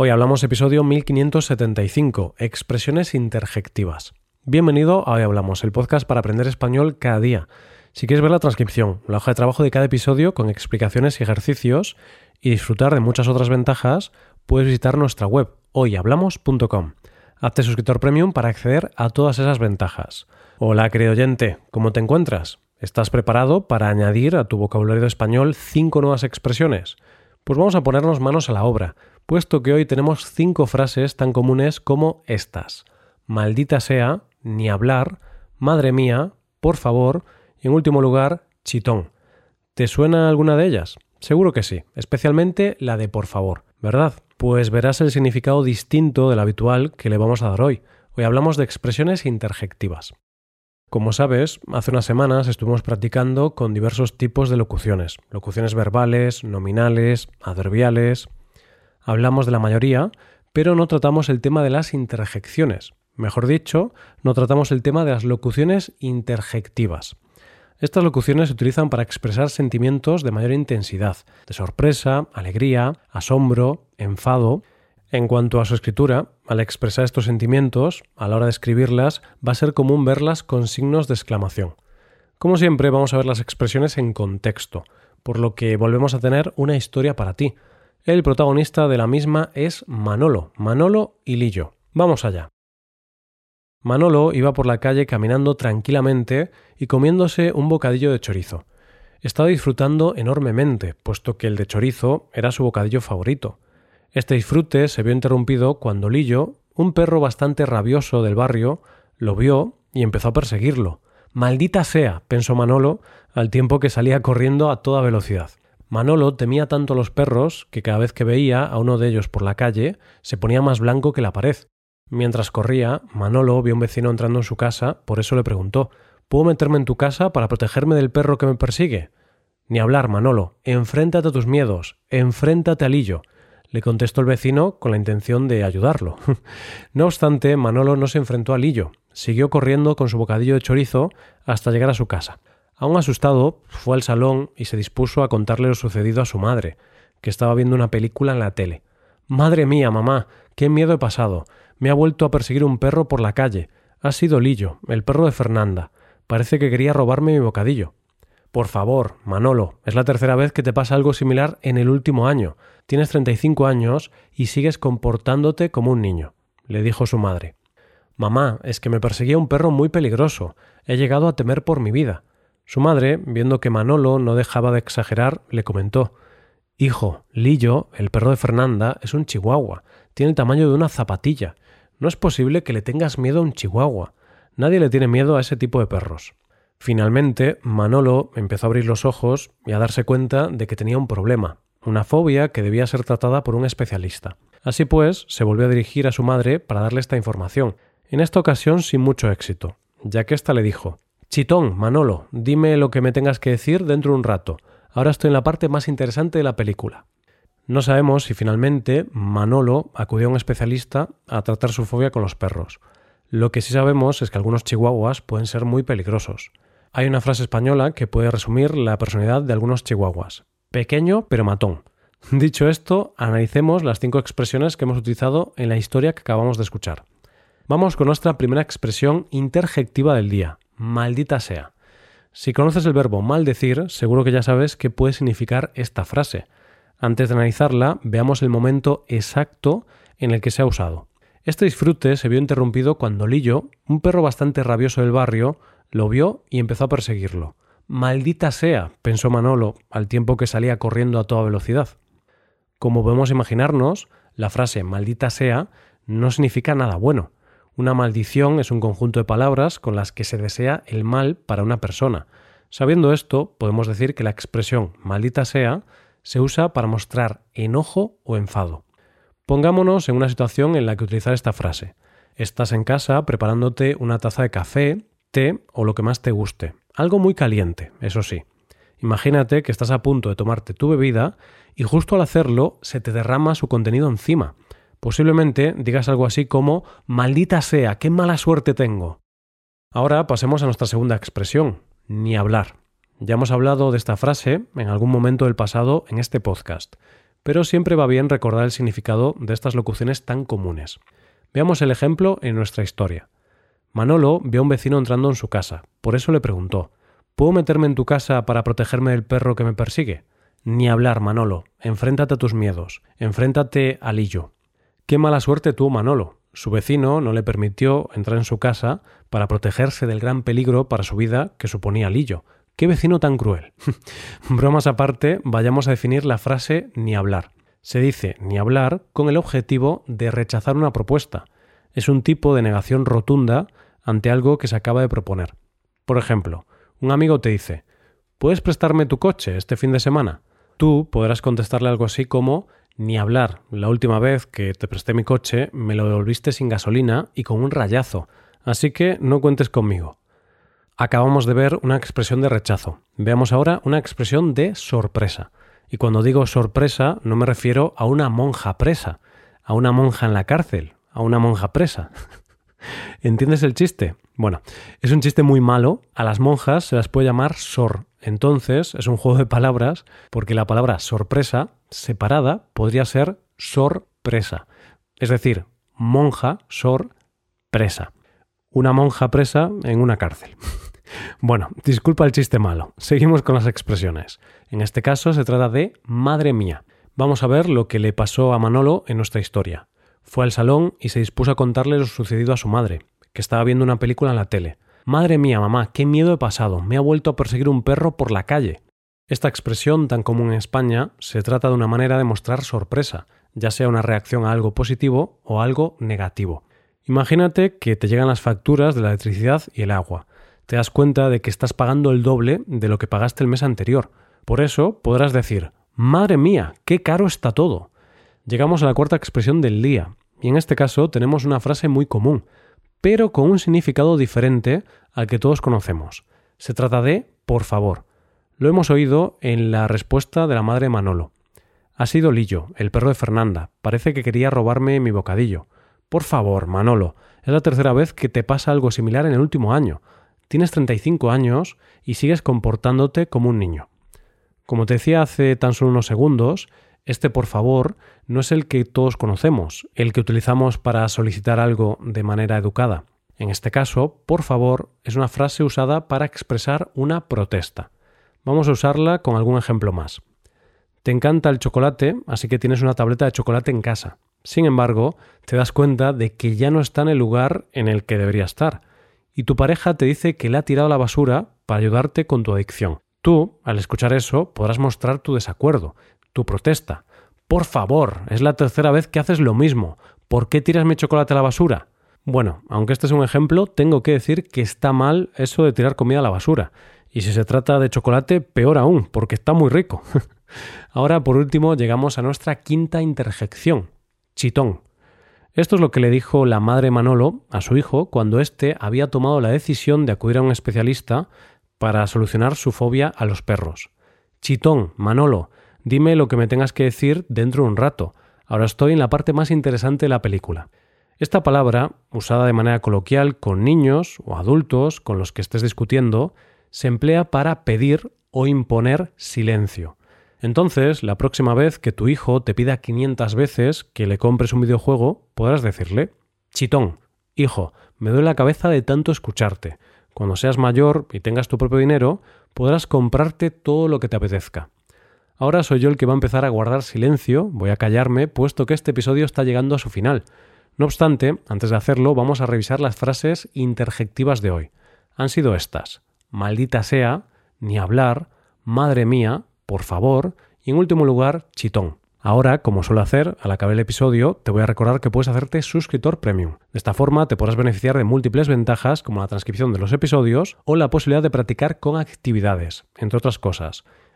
Hoy hablamos episodio 1575, expresiones interjectivas. Bienvenido a Hoy Hablamos, el podcast para aprender español cada día. Si quieres ver la transcripción, la hoja de trabajo de cada episodio con explicaciones y ejercicios y disfrutar de muchas otras ventajas, puedes visitar nuestra web hoyhablamos.com. Hazte suscriptor premium para acceder a todas esas ventajas. Hola, querido oyente, ¿cómo te encuentras? ¿Estás preparado para añadir a tu vocabulario español cinco nuevas expresiones? Pues vamos a ponernos manos a la obra puesto que hoy tenemos cinco frases tan comunes como estas. Maldita sea, ni hablar, madre mía, por favor, y en último lugar, chitón. ¿Te suena alguna de ellas? Seguro que sí, especialmente la de por favor, ¿verdad? Pues verás el significado distinto del habitual que le vamos a dar hoy. Hoy hablamos de expresiones interjectivas. Como sabes, hace unas semanas estuvimos practicando con diversos tipos de locuciones, locuciones verbales, nominales, adverbiales, hablamos de la mayoría, pero no tratamos el tema de las interjecciones. Mejor dicho, no tratamos el tema de las locuciones interjectivas. Estas locuciones se utilizan para expresar sentimientos de mayor intensidad, de sorpresa, alegría, asombro, enfado. En cuanto a su escritura, al expresar estos sentimientos, a la hora de escribirlas, va a ser común verlas con signos de exclamación. Como siempre, vamos a ver las expresiones en contexto, por lo que volvemos a tener una historia para ti, el protagonista de la misma es Manolo, Manolo y Lillo. Vamos allá. Manolo iba por la calle caminando tranquilamente y comiéndose un bocadillo de chorizo. Estaba disfrutando enormemente, puesto que el de chorizo era su bocadillo favorito. Este disfrute se vio interrumpido cuando Lillo, un perro bastante rabioso del barrio, lo vio y empezó a perseguirlo. Maldita sea, pensó Manolo, al tiempo que salía corriendo a toda velocidad. Manolo temía tanto a los perros que cada vez que veía a uno de ellos por la calle se ponía más blanco que la pared. Mientras corría, Manolo vio a un vecino entrando en su casa, por eso le preguntó ¿Puedo meterme en tu casa para protegerme del perro que me persigue? Ni hablar, Manolo. Enfréntate a tus miedos. Enfréntate al Lillo. Le contestó el vecino con la intención de ayudarlo. no obstante, Manolo no se enfrentó al Lillo. Siguió corriendo con su bocadillo de chorizo hasta llegar a su casa. Aún asustado, fue al salón y se dispuso a contarle lo sucedido a su madre, que estaba viendo una película en la tele. Madre mía, mamá, qué miedo he pasado. Me ha vuelto a perseguir un perro por la calle. Ha sido Lillo, el perro de Fernanda. Parece que quería robarme mi bocadillo. Por favor, Manolo, es la tercera vez que te pasa algo similar en el último año. Tienes treinta y cinco años y sigues comportándote como un niño, le dijo su madre. Mamá, es que me perseguía un perro muy peligroso. He llegado a temer por mi vida. Su madre, viendo que Manolo no dejaba de exagerar, le comentó Hijo, Lillo, el perro de Fernanda, es un chihuahua. Tiene el tamaño de una zapatilla. No es posible que le tengas miedo a un chihuahua. Nadie le tiene miedo a ese tipo de perros. Finalmente, Manolo empezó a abrir los ojos y a darse cuenta de que tenía un problema, una fobia que debía ser tratada por un especialista. Así pues, se volvió a dirigir a su madre para darle esta información, en esta ocasión sin mucho éxito, ya que ésta le dijo Chitón, Manolo, dime lo que me tengas que decir dentro de un rato. Ahora estoy en la parte más interesante de la película. No sabemos si finalmente Manolo acudió a un especialista a tratar su fobia con los perros. Lo que sí sabemos es que algunos chihuahuas pueden ser muy peligrosos. Hay una frase española que puede resumir la personalidad de algunos chihuahuas. Pequeño pero matón. Dicho esto, analicemos las cinco expresiones que hemos utilizado en la historia que acabamos de escuchar. Vamos con nuestra primera expresión interjectiva del día, maldita sea. Si conoces el verbo maldecir, seguro que ya sabes qué puede significar esta frase. Antes de analizarla, veamos el momento exacto en el que se ha usado. Este disfrute se vio interrumpido cuando Lillo, un perro bastante rabioso del barrio, lo vio y empezó a perseguirlo. Maldita sea, pensó Manolo, al tiempo que salía corriendo a toda velocidad. Como podemos imaginarnos, la frase maldita sea no significa nada bueno. Una maldición es un conjunto de palabras con las que se desea el mal para una persona. Sabiendo esto, podemos decir que la expresión maldita sea se usa para mostrar enojo o enfado. Pongámonos en una situación en la que utilizar esta frase. Estás en casa preparándote una taza de café, té o lo que más te guste. Algo muy caliente, eso sí. Imagínate que estás a punto de tomarte tu bebida y justo al hacerlo se te derrama su contenido encima. Posiblemente digas algo así como Maldita sea, qué mala suerte tengo. Ahora pasemos a nuestra segunda expresión, ni hablar. Ya hemos hablado de esta frase en algún momento del pasado en este podcast. pero siempre va bien recordar el significado de estas locuciones tan comunes. Veamos el ejemplo en nuestra historia. Manolo vio a un vecino entrando en su casa, por eso le preguntó ¿Puedo meterme en tu casa para protegerme del perro que me persigue? Ni hablar, Manolo. Enfréntate a tus miedos. Enfréntate al Lillo. Qué mala suerte tuvo Manolo. Su vecino no le permitió entrar en su casa para protegerse del gran peligro para su vida que suponía Lillo. ¡Qué vecino tan cruel! Bromas aparte, vayamos a definir la frase ni hablar. Se dice ni hablar con el objetivo de rechazar una propuesta. Es un tipo de negación rotunda ante algo que se acaba de proponer. Por ejemplo, un amigo te dice, ¿puedes prestarme tu coche este fin de semana? Tú podrás contestarle algo así como, ni hablar, la última vez que te presté mi coche me lo devolviste sin gasolina y con un rayazo, así que no cuentes conmigo. Acabamos de ver una expresión de rechazo. Veamos ahora una expresión de sorpresa. Y cuando digo sorpresa no me refiero a una monja presa, a una monja en la cárcel, a una monja presa. ¿Entiendes el chiste? Bueno, es un chiste muy malo. A las monjas se las puede llamar sor. Entonces, es un juego de palabras porque la palabra sorpresa, separada, podría ser sorpresa. Es decir, monja, sor, presa. Una monja presa en una cárcel. bueno, disculpa el chiste malo. Seguimos con las expresiones. En este caso se trata de madre mía. Vamos a ver lo que le pasó a Manolo en nuestra historia. Fue al salón y se dispuso a contarle lo sucedido a su madre, que estaba viendo una película en la tele. Madre mía, mamá, qué miedo he pasado. Me ha vuelto a perseguir un perro por la calle. Esta expresión tan común en España se trata de una manera de mostrar sorpresa, ya sea una reacción a algo positivo o algo negativo. Imagínate que te llegan las facturas de la electricidad y el agua. Te das cuenta de que estás pagando el doble de lo que pagaste el mes anterior. Por eso podrás decir, Madre mía, qué caro está todo. Llegamos a la cuarta expresión del día, y en este caso tenemos una frase muy común pero con un significado diferente al que todos conocemos. Se trata de por favor. Lo hemos oído en la respuesta de la madre Manolo. Ha sido Lillo, el perro de Fernanda. Parece que quería robarme mi bocadillo. Por favor, Manolo, es la tercera vez que te pasa algo similar en el último año. Tienes 35 años y sigues comportándote como un niño. Como te decía hace tan solo unos segundos, este por favor no es el que todos conocemos, el que utilizamos para solicitar algo de manera educada. En este caso, por favor es una frase usada para expresar una protesta. Vamos a usarla con algún ejemplo más. Te encanta el chocolate, así que tienes una tableta de chocolate en casa. Sin embargo, te das cuenta de que ya no está en el lugar en el que debería estar, y tu pareja te dice que le ha tirado a la basura para ayudarte con tu adicción. Tú, al escuchar eso, podrás mostrar tu desacuerdo, tu protesta. Por favor, es la tercera vez que haces lo mismo. ¿Por qué tiras mi chocolate a la basura? Bueno, aunque este es un ejemplo, tengo que decir que está mal eso de tirar comida a la basura. Y si se trata de chocolate, peor aún, porque está muy rico. Ahora, por último, llegamos a nuestra quinta interjección, chitón. Esto es lo que le dijo la madre Manolo a su hijo cuando éste había tomado la decisión de acudir a un especialista para solucionar su fobia a los perros. Chitón, Manolo, Dime lo que me tengas que decir dentro de un rato. Ahora estoy en la parte más interesante de la película. Esta palabra, usada de manera coloquial con niños o adultos con los que estés discutiendo, se emplea para pedir o imponer silencio. Entonces, la próxima vez que tu hijo te pida 500 veces que le compres un videojuego, podrás decirle, Chitón, hijo, me duele la cabeza de tanto escucharte. Cuando seas mayor y tengas tu propio dinero, podrás comprarte todo lo que te apetezca. Ahora soy yo el que va a empezar a guardar silencio, voy a callarme, puesto que este episodio está llegando a su final. No obstante, antes de hacerlo, vamos a revisar las frases interjectivas de hoy. Han sido estas. Maldita sea, ni hablar, madre mía, por favor, y en último lugar, chitón. Ahora, como suelo hacer, al acabar el episodio, te voy a recordar que puedes hacerte suscriptor premium. De esta forma te podrás beneficiar de múltiples ventajas como la transcripción de los episodios o la posibilidad de practicar con actividades, entre otras cosas.